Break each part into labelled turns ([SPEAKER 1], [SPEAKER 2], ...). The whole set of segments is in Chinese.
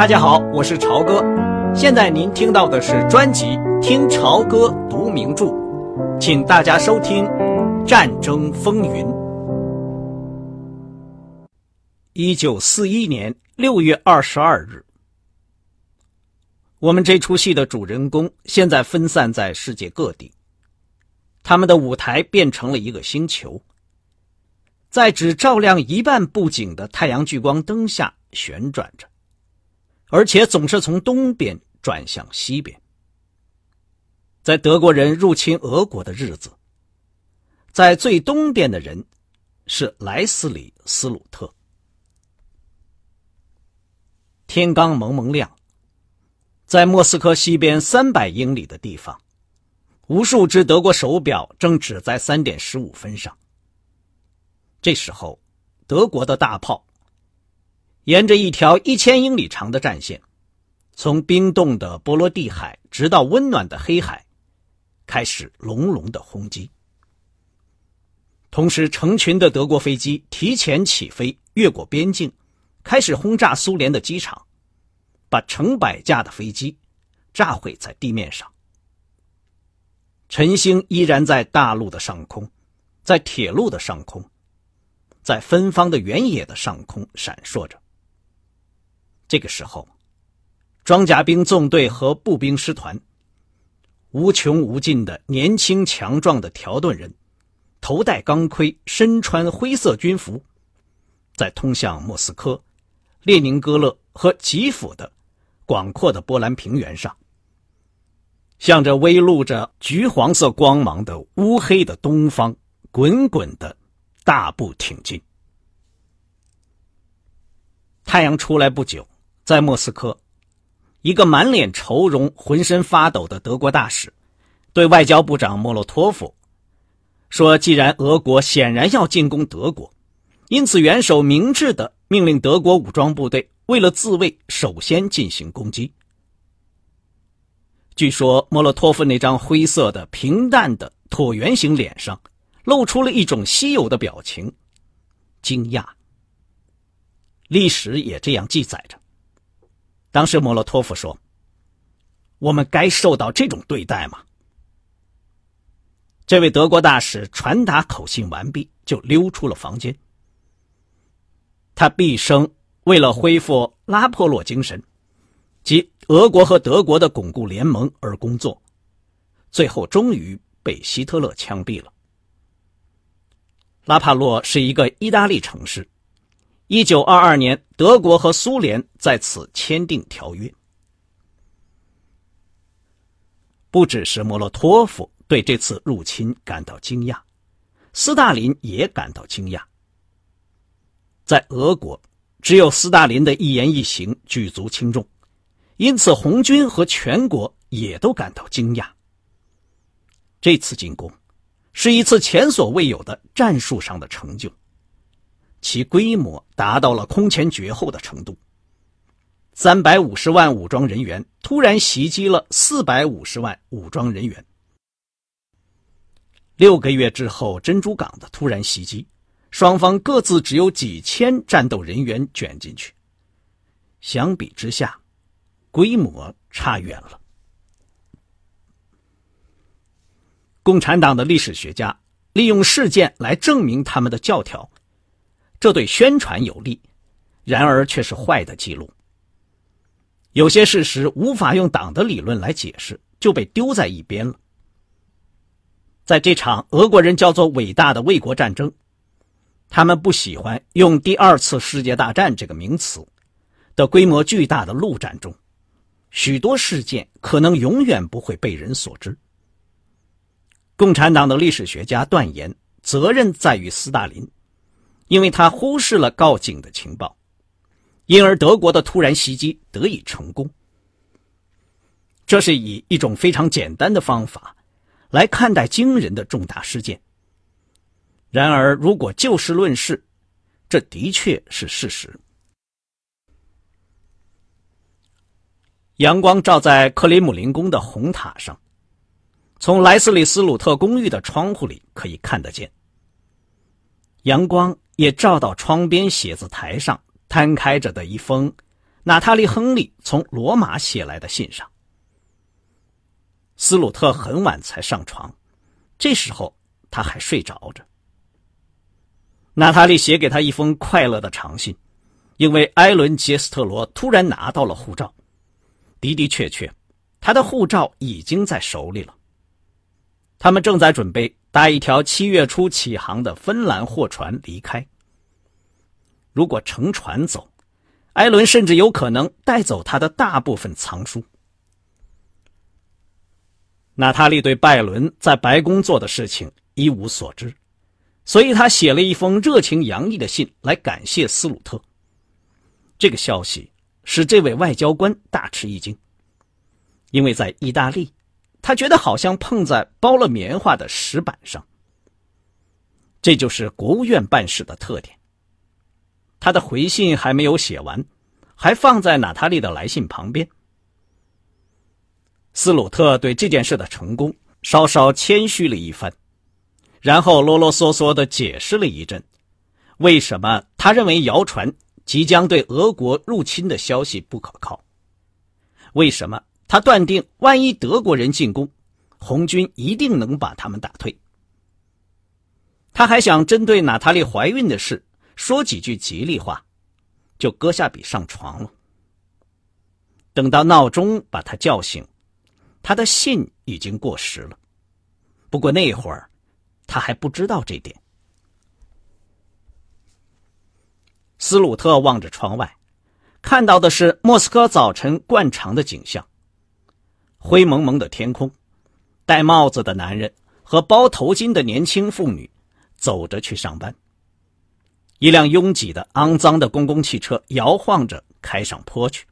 [SPEAKER 1] 大家好，我是朝哥。现在您听到的是专辑《听朝歌读名著》，请大家收听《战争风云》。一九四一年六月二十二日，我们这出戏的主人公现在分散在世界各地，他们的舞台变成了一个星球，在只照亮一半布景的太阳聚光灯下旋转着。而且总是从东边转向西边。在德国人入侵俄国的日子，在最东边的人是莱斯里斯鲁特。天刚蒙蒙亮，在莫斯科西边三百英里的地方，无数只德国手表正指在三点十五分上。这时候，德国的大炮。沿着一条一千英里长的战线，从冰冻的波罗的海直到温暖的黑海，开始隆隆的轰击。同时，成群的德国飞机提前起飞，越过边境，开始轰炸苏联的机场，把成百架的飞机炸毁在地面上。晨星依然在大陆的上空，在铁路的上空，在芬芳的原野的上空闪烁着。这个时候，装甲兵纵队和步兵师团，无穷无尽的年轻强壮的条顿人，头戴钢盔，身穿灰色军服，在通向莫斯科、列宁格勒和吉辅的广阔的波兰平原上，向着微露着橘黄色光芒的乌黑的东方，滚滚的大步挺进。太阳出来不久。在莫斯科，一个满脸愁容、浑身发抖的德国大使，对外交部长莫洛托夫说：“既然俄国显然要进攻德国，因此元首明智的命令德国武装部队为了自卫，首先进行攻击。”据说莫洛托夫那张灰色的、平淡的椭圆形脸上，露出了一种稀有的表情——惊讶。历史也这样记载着。当时莫洛托夫说：“我们该受到这种对待吗？”这位德国大使传达口信完毕，就溜出了房间。他毕生为了恢复拉破洛精神，即俄国和德国的巩固联盟而工作，最后终于被希特勒枪毙了。拉帕洛是一个意大利城市。一九二二年，德国和苏联在此签订条约。不只是莫洛托夫对这次入侵感到惊讶，斯大林也感到惊讶。在俄国，只有斯大林的一言一行举足轻重，因此红军和全国也都感到惊讶。这次进攻是一次前所未有的战术上的成就。其规模达到了空前绝后的程度。三百五十万武装人员突然袭击了四百五十万武装人员。六个月之后，珍珠港的突然袭击，双方各自只有几千战斗人员卷进去。相比之下，规模差远了。共产党的历史学家利用事件来证明他们的教条。这对宣传有利，然而却是坏的记录。有些事实无法用党的理论来解释，就被丢在一边了。在这场俄国人叫做“伟大的卫国战争”，他们不喜欢用“第二次世界大战”这个名词的规模巨大的陆战中，许多事件可能永远不会被人所知。共产党的历史学家断言，责任在于斯大林。因为他忽视了告警的情报，因而德国的突然袭击得以成功。这是以一种非常简单的方法来看待惊人的重大事件。然而，如果就事论事，这的确是事实。阳光照在克里姆林宫的红塔上，从莱斯里斯鲁特公寓的窗户里可以看得见。阳光。也照到窗边写字台上摊开着的一封娜塔莉·亨利从罗马写来的信上。斯鲁特很晚才上床，这时候他还睡着着。娜塔莉写给他一封快乐的长信，因为埃伦·杰斯特罗突然拿到了护照，的的确确，他的护照已经在手里了。他们正在准备搭一条七月初起航的芬兰货船离开。如果乘船走，埃伦甚至有可能带走他的大部分藏书。娜塔莉对拜伦在白宫做的事情一无所知，所以他写了一封热情洋溢的信来感谢斯鲁特。这个消息使这位外交官大吃一惊，因为在意大利，他觉得好像碰在包了棉花的石板上。这就是国务院办事的特点。他的回信还没有写完，还放在娜塔莉的来信旁边。斯鲁特对这件事的成功稍稍谦虚了一番，然后啰啰嗦嗦的解释了一阵，为什么他认为谣传即将对俄国入侵的消息不可靠，为什么他断定万一德国人进攻，红军一定能把他们打退。他还想针对娜塔莉怀孕的事说几句吉利话，就搁下笔上床了。等到闹钟把他叫醒。他的信已经过时了，不过那会儿他还不知道这点。斯鲁特望着窗外，看到的是莫斯科早晨惯常的景象：灰蒙蒙的天空，戴帽子的男人和包头巾的年轻妇女走着去上班。一辆拥挤的、肮脏的公共汽车摇晃着开上坡去。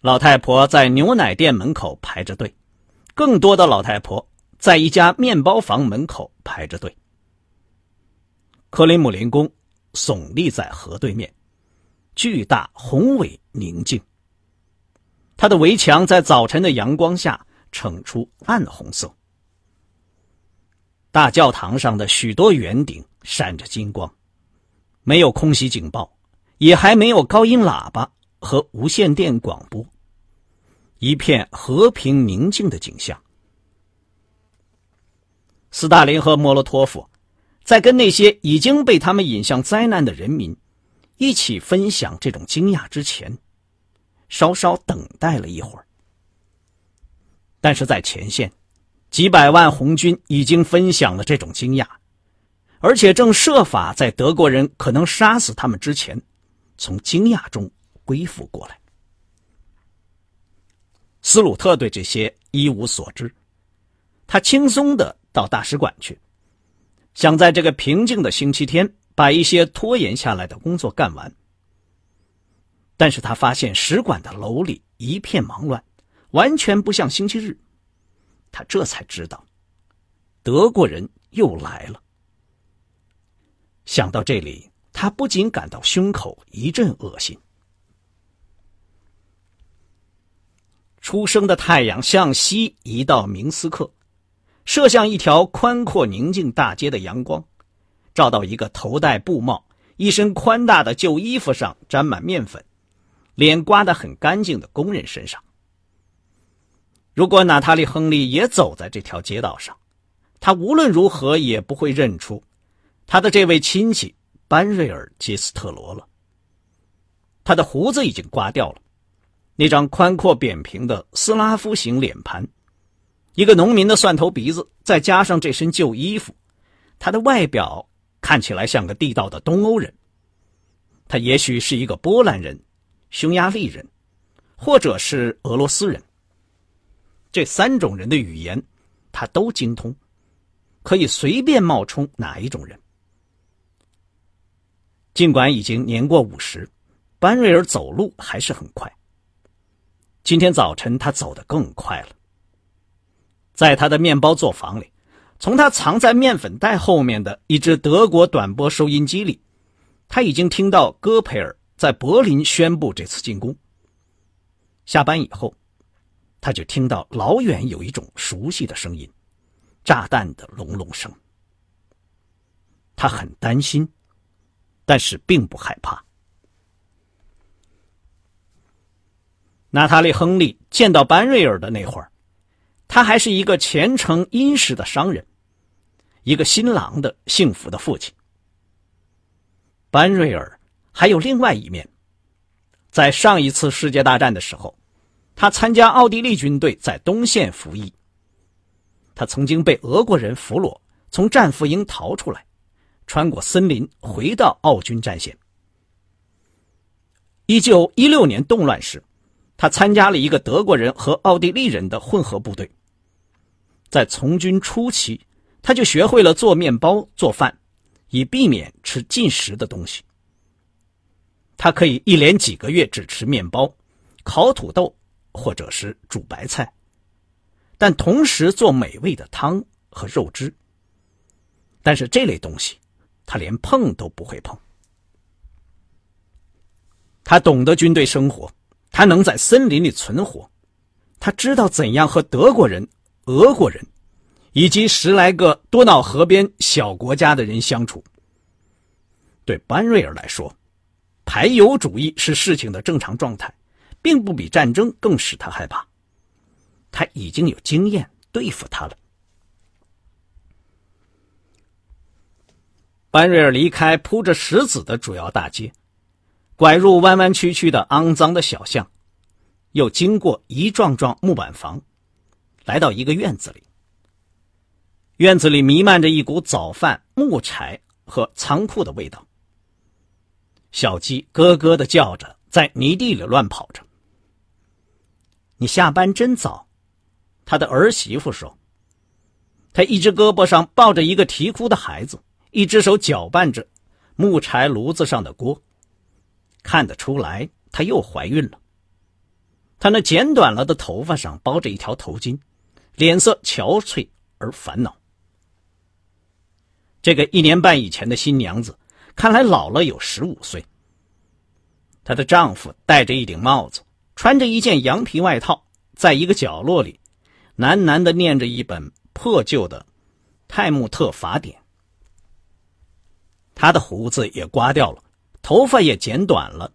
[SPEAKER 1] 老太婆在牛奶店门口排着队，更多的老太婆在一家面包房门口排着队。克林姆林宫耸立在河对面，巨大、宏伟、宁静。它的围墙在早晨的阳光下呈出暗红色。大教堂上的许多圆顶闪着金光，没有空袭警报，也还没有高音喇叭和无线电广播。一片和平宁静的景象。斯大林和莫洛托夫在跟那些已经被他们引向灾难的人民一起分享这种惊讶之前，稍稍等待了一会儿。但是在前线，几百万红军已经分享了这种惊讶，而且正设法在德国人可能杀死他们之前，从惊讶中恢复过来。斯鲁特对这些一无所知，他轻松的到大使馆去，想在这个平静的星期天把一些拖延下来的工作干完。但是他发现使馆的楼里一片忙乱，完全不像星期日。他这才知道，德国人又来了。想到这里，他不仅感到胸口一阵恶心。初升的太阳向西移到明斯克，射向一条宽阔宁静大街的阳光，照到一个头戴布帽、一身宽大的旧衣服上沾满面粉、脸刮得很干净的工人身上。如果娜塔莉·亨利也走在这条街道上，他无论如何也不会认出他的这位亲戚班瑞尔·杰斯特罗了。他的胡子已经刮掉了。那张宽阔扁平的斯拉夫型脸盘，一个农民的蒜头鼻子，再加上这身旧衣服，他的外表看起来像个地道的东欧人。他也许是一个波兰人、匈牙利人，或者是俄罗斯人。这三种人的语言，他都精通，可以随便冒充哪一种人。尽管已经年过五十，班瑞尔走路还是很快。今天早晨，他走得更快了。在他的面包作坊里，从他藏在面粉袋后面的一只德国短波收音机里，他已经听到戈培尔在柏林宣布这次进攻。下班以后，他就听到老远有一种熟悉的声音——炸弹的隆隆声。他很担心，但是并不害怕。娜塔莉·亨利见到班瑞尔的那会儿，他还是一个虔诚殷实的商人，一个新郎的幸福的父亲。班瑞尔还有另外一面，在上一次世界大战的时候，他参加奥地利军队在东线服役。他曾经被俄国人俘虏，从战俘营逃出来，穿过森林回到奥军战线。一九一六年动乱时，他参加了一个德国人和奥地利人的混合部队。在从军初期，他就学会了做面包、做饭，以避免吃进食的东西。他可以一连几个月只吃面包、烤土豆或者是煮白菜，但同时做美味的汤和肉汁。但是这类东西，他连碰都不会碰。他懂得军队生活，他能在森林里存活，他知道怎样和德国人、俄国人，以及十来个多瑙河边小国家的人相处。对班瑞尔来说，排犹主义是事情的正常状态，并不比战争更使他害怕。他已经有经验对付他了。班瑞尔离开铺着石子的主要大街。拐入弯弯曲曲的肮脏的小巷，又经过一幢幢木板房，来到一个院子里。院子里弥漫着一股早饭、木柴和仓库的味道。小鸡咯咯的叫着，在泥地里乱跑着。你下班真早，他的儿媳妇说。他一只胳膊上抱着一个啼哭的孩子，一只手搅拌着木柴炉子上的锅。看得出来，她又怀孕了。她那剪短了的头发上包着一条头巾，脸色憔悴而烦恼。这个一年半以前的新娘子，看来老了有十五岁。她的丈夫戴着一顶帽子，穿着一件羊皮外套，在一个角落里，喃喃的念着一本破旧的《泰穆特法典》。他的胡子也刮掉了。头发也剪短了。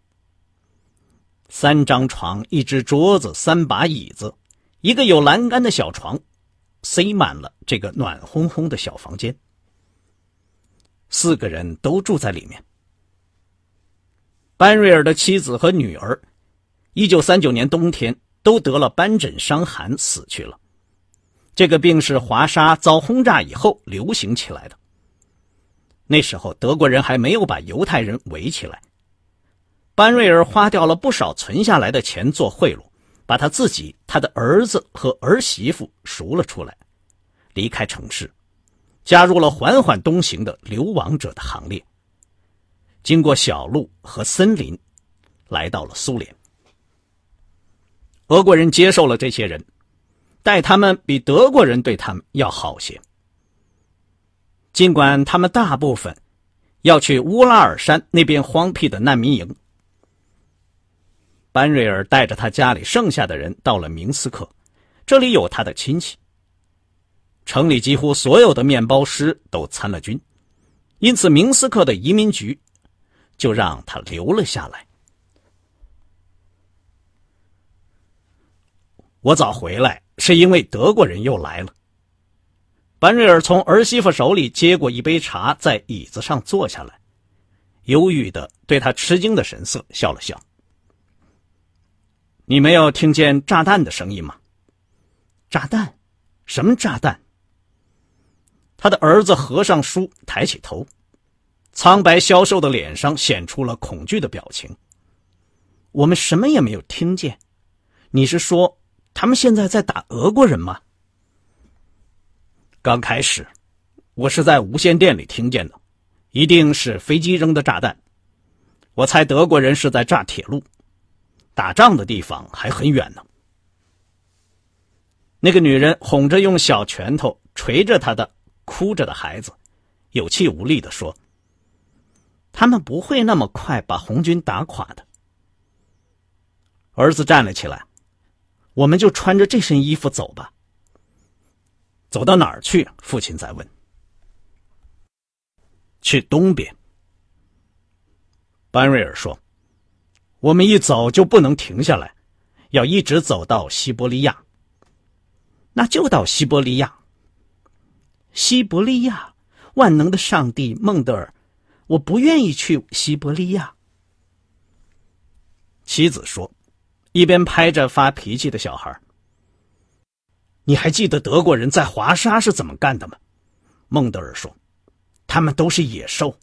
[SPEAKER 1] 三张床，一只桌子，三把椅子，一个有栏杆的小床，塞满了这个暖烘烘的小房间。四个人都住在里面。班瑞尔的妻子和女儿，一九三九年冬天都得了斑疹伤寒死去了。这个病是华沙遭轰炸以后流行起来的。那时候德国人还没有把犹太人围起来。班瑞尔花掉了不少存下来的钱做贿赂，把他自己、他的儿子和儿媳妇赎了出来，离开城市，加入了缓缓东行的流亡者的行列。经过小路和森林，来到了苏联。俄国人接受了这些人，待他们比德国人对他们要好些。尽管他们大部分要去乌拉尔山那边荒僻的难民营，班瑞尔带着他家里剩下的人到了明斯克，这里有他的亲戚。城里几乎所有的面包师都参了军，因此明斯克的移民局就让他留了下来。我早回来是因为德国人又来了。班瑞尔从儿媳妇手里接过一杯茶，在椅子上坐下来，忧郁的对他吃惊的神色笑了笑。“你没有听见炸弹的声音吗？”“炸弹？什么炸弹？”他的儿子合上书，抬起头，苍白消瘦的脸上显出了恐惧的表情。“我们什么也没有听见。你是说他们现在在打俄国人吗？”刚开始，我是在无线电里听见的，一定是飞机扔的炸弹。我猜德国人是在炸铁路，打仗的地方还很远呢。那个女人哄着用小拳头捶着她的哭着的孩子，有气无力的说：“他们不会那么快把红军打垮的。”儿子站了起来：“我们就穿着这身衣服走吧。”走到哪儿去？父亲在问。去东边。班瑞尔说：“我们一走就不能停下来，要一直走到西伯利亚。那就到西伯利亚。
[SPEAKER 2] 西伯利亚，万能的上帝，孟德尔，我不愿意去西伯利亚。
[SPEAKER 1] 妻子说，一边拍着发脾气的小孩。你还记得德国人在华沙是怎么干的吗？孟德尔说，他们都是野兽。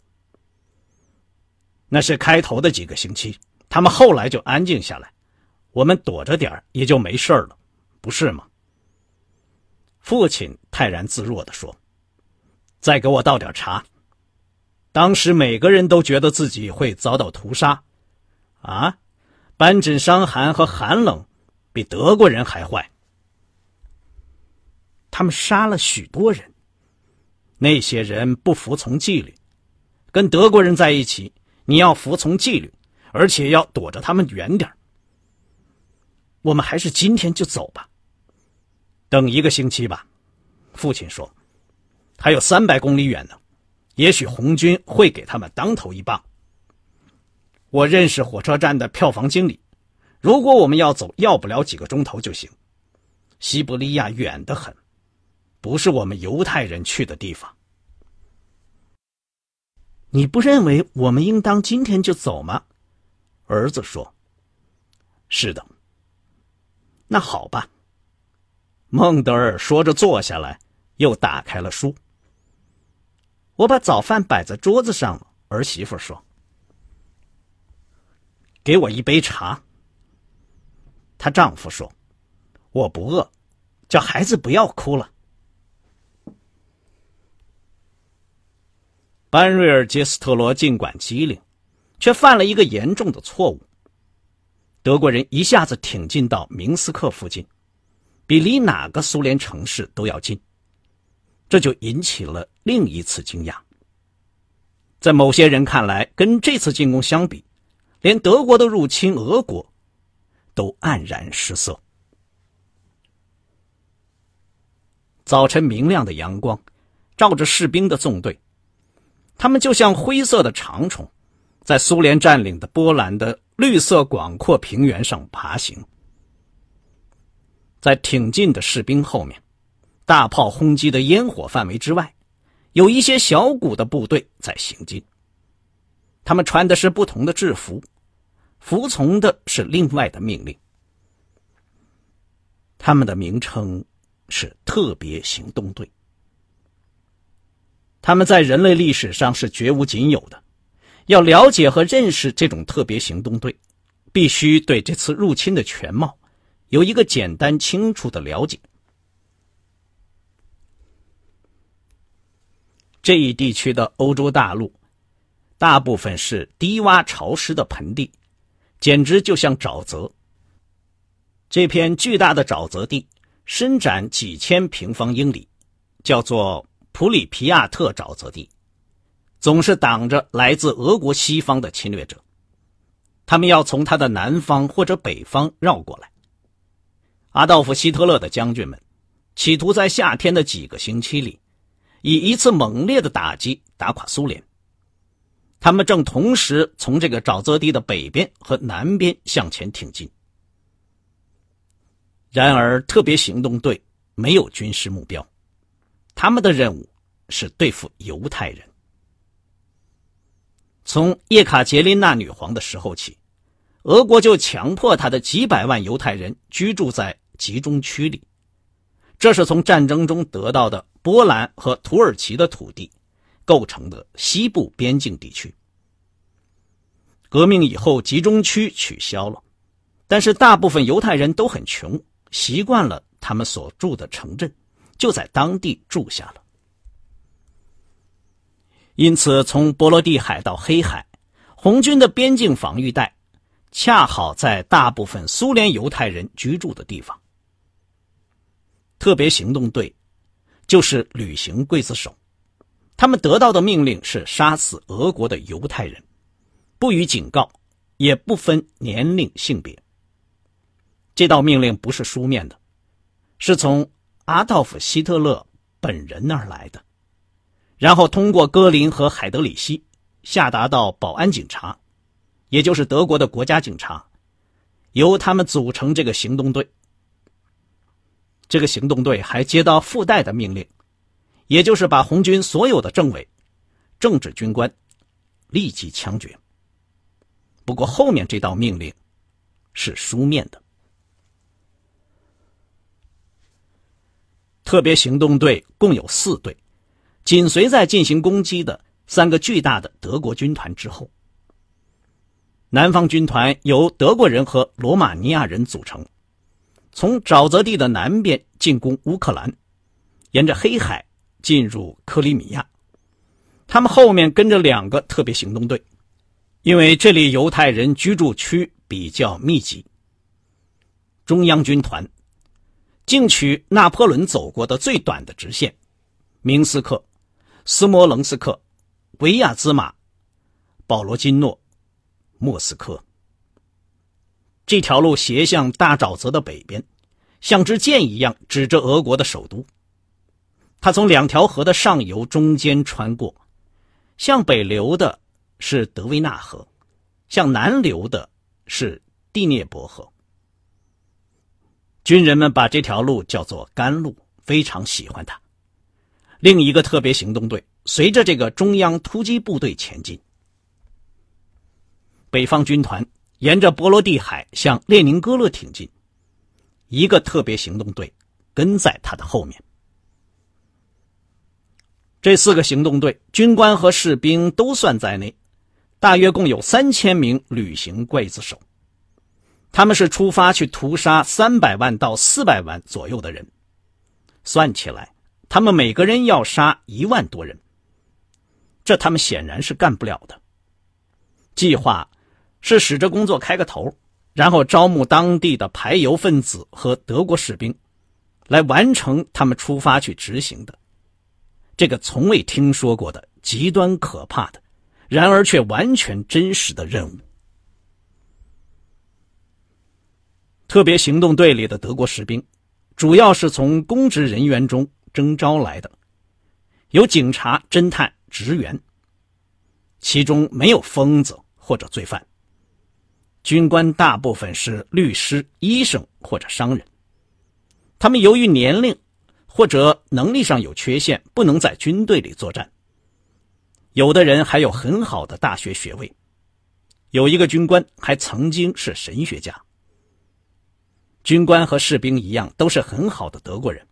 [SPEAKER 1] 那是开头的几个星期，他们后来就安静下来，我们躲着点也就没事了，不是吗？父亲泰然自若地说：“再给我倒点茶。”当时每个人都觉得自己会遭到屠杀，啊，斑疹伤寒和寒冷比德国人还坏。他们杀了许多人。那些人不服从纪律，跟德国人在一起，你要服从纪律，而且要躲着他们远点我们还是今天就走吧。等一个星期吧，父亲说，还有三百公里远呢，也许红军会给他们当头一棒。我认识火车站的票房经理，如果我们要走，要不了几个钟头就行。西伯利亚远得很，不是我们犹太人去的地方。
[SPEAKER 2] 你不认为我们应当今天就走吗？
[SPEAKER 1] 儿子说：“是的。”那好吧。孟德尔说着，坐下来，又打开了书。
[SPEAKER 2] 我把早饭摆在桌子上了。儿媳妇说：“
[SPEAKER 1] 给我一杯茶。”她丈夫说：“我不饿，叫孩子不要哭了。”班瑞尔杰斯特罗尽管机灵，却犯了一个严重的错误。德国人一下子挺进到明斯克附近。比离哪个苏联城市都要近，这就引起了另一次惊讶。在某些人看来，跟这次进攻相比，连德国的入侵俄国都黯然失色。早晨明亮的阳光照着士兵的纵队，他们就像灰色的长虫，在苏联占领的波兰的绿色广阔平原上爬行。在挺进的士兵后面，大炮轰击的烟火范围之外，有一些小股的部队在行进。他们穿的是不同的制服，服从的是另外的命令。他们的名称是特别行动队。他们在人类历史上是绝无仅有的。要了解和认识这种特别行动队，必须对这次入侵的全貌。有一个简单清楚的了解。这一地区的欧洲大陆，大部分是低洼潮湿的盆地，简直就像沼泽。这片巨大的沼泽地伸展几千平方英里，叫做普里皮亚特沼泽地，总是挡着来自俄国西方的侵略者，他们要从它的南方或者北方绕过来。阿道夫·希特勒的将军们企图在夏天的几个星期里，以一次猛烈的打击打垮苏联。他们正同时从这个沼泽地的北边和南边向前挺进。然而，特别行动队没有军事目标，他们的任务是对付犹太人。从叶卡捷琳娜女皇的时候起。俄国就强迫他的几百万犹太人居住在集中区里，这是从战争中得到的波兰和土耳其的土地构成的西部边境地区。革命以后，集中区取消了，但是大部分犹太人都很穷，习惯了他们所住的城镇，就在当地住下了。因此，从波罗的海到黑海，红军的边境防御带。恰好在大部分苏联犹太人居住的地方。特别行动队就是旅行刽子手，他们得到的命令是杀死俄国的犹太人，不予警告，也不分年龄性别。这道命令不是书面的，是从阿道夫·希特勒本人那儿来的，然后通过戈林和海德里希下达到保安警察。也就是德国的国家警察，由他们组成这个行动队。这个行动队还接到附带的命令，也就是把红军所有的政委、政治军官立即枪决。不过后面这道命令是书面的。特别行动队共有四队，紧随在进行攻击的三个巨大的德国军团之后。南方军团由德国人和罗马尼亚人组成。从沼泽地的南边进攻乌克兰，沿着黑海进入克里米亚。他们后面跟着两个特别行动队，因为这里犹太人居住区比较密集。中央军团竟取拿破仑走过的最短的直线：明斯克、斯摩棱斯克、维亚兹马、保罗金诺、莫斯科。这条路斜向大沼泽的北边，像支箭一样指着俄国的首都。它从两条河的上游中间穿过，向北流的是德维纳河，向南流的是第聂伯河。军人们把这条路叫做“甘露”，非常喜欢它。另一个特别行动队随着这个中央突击部队前进，北方军团。沿着波罗的海向列宁格勒挺进，一个特别行动队跟在他的后面。这四个行动队军官和士兵都算在内，大约共有三千名旅行刽子手。他们是出发去屠杀三百万到四百万左右的人，算起来，他们每个人要杀一万多人。这他们显然是干不了的。计划。是使这工作开个头，然后招募当地的排犹分子和德国士兵，来完成他们出发去执行的这个从未听说过的极端可怕的，然而却完全真实的任务。特别行动队里的德国士兵，主要是从公职人员中征召来的，有警察、侦探、职员，其中没有疯子或者罪犯。军官大部分是律师、医生或者商人，他们由于年龄或者能力上有缺陷，不能在军队里作战。有的人还有很好的大学学位，有一个军官还曾经是神学家。军官和士兵一样，都是很好的德国人。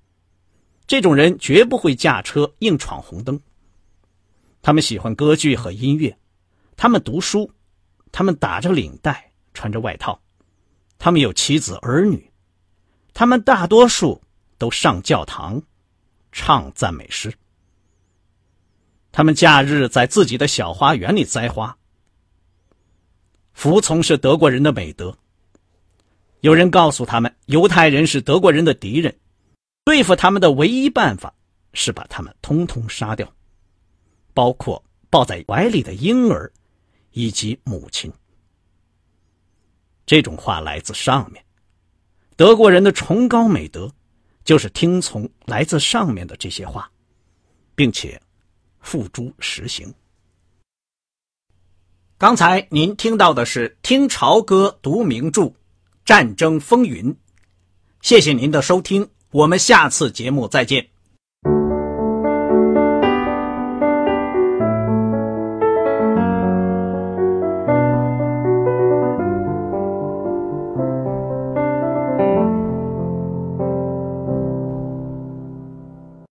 [SPEAKER 1] 这种人绝不会驾车硬闯红灯。他们喜欢歌剧和音乐，他们读书，他们打着领带。穿着外套，他们有妻子儿女，他们大多数都上教堂，唱赞美诗。他们假日在自己的小花园里栽花。服从是德国人的美德。有人告诉他们，犹太人是德国人的敌人，对付他们的唯一办法是把他们通通杀掉，包括抱在怀里的婴儿以及母亲。这种话来自上面，德国人的崇高美德就是听从来自上面的这些话，并且付诸实行。刚才您听到的是听朝歌读名著《战争风云》，谢谢您的收听，我们下次节目再见。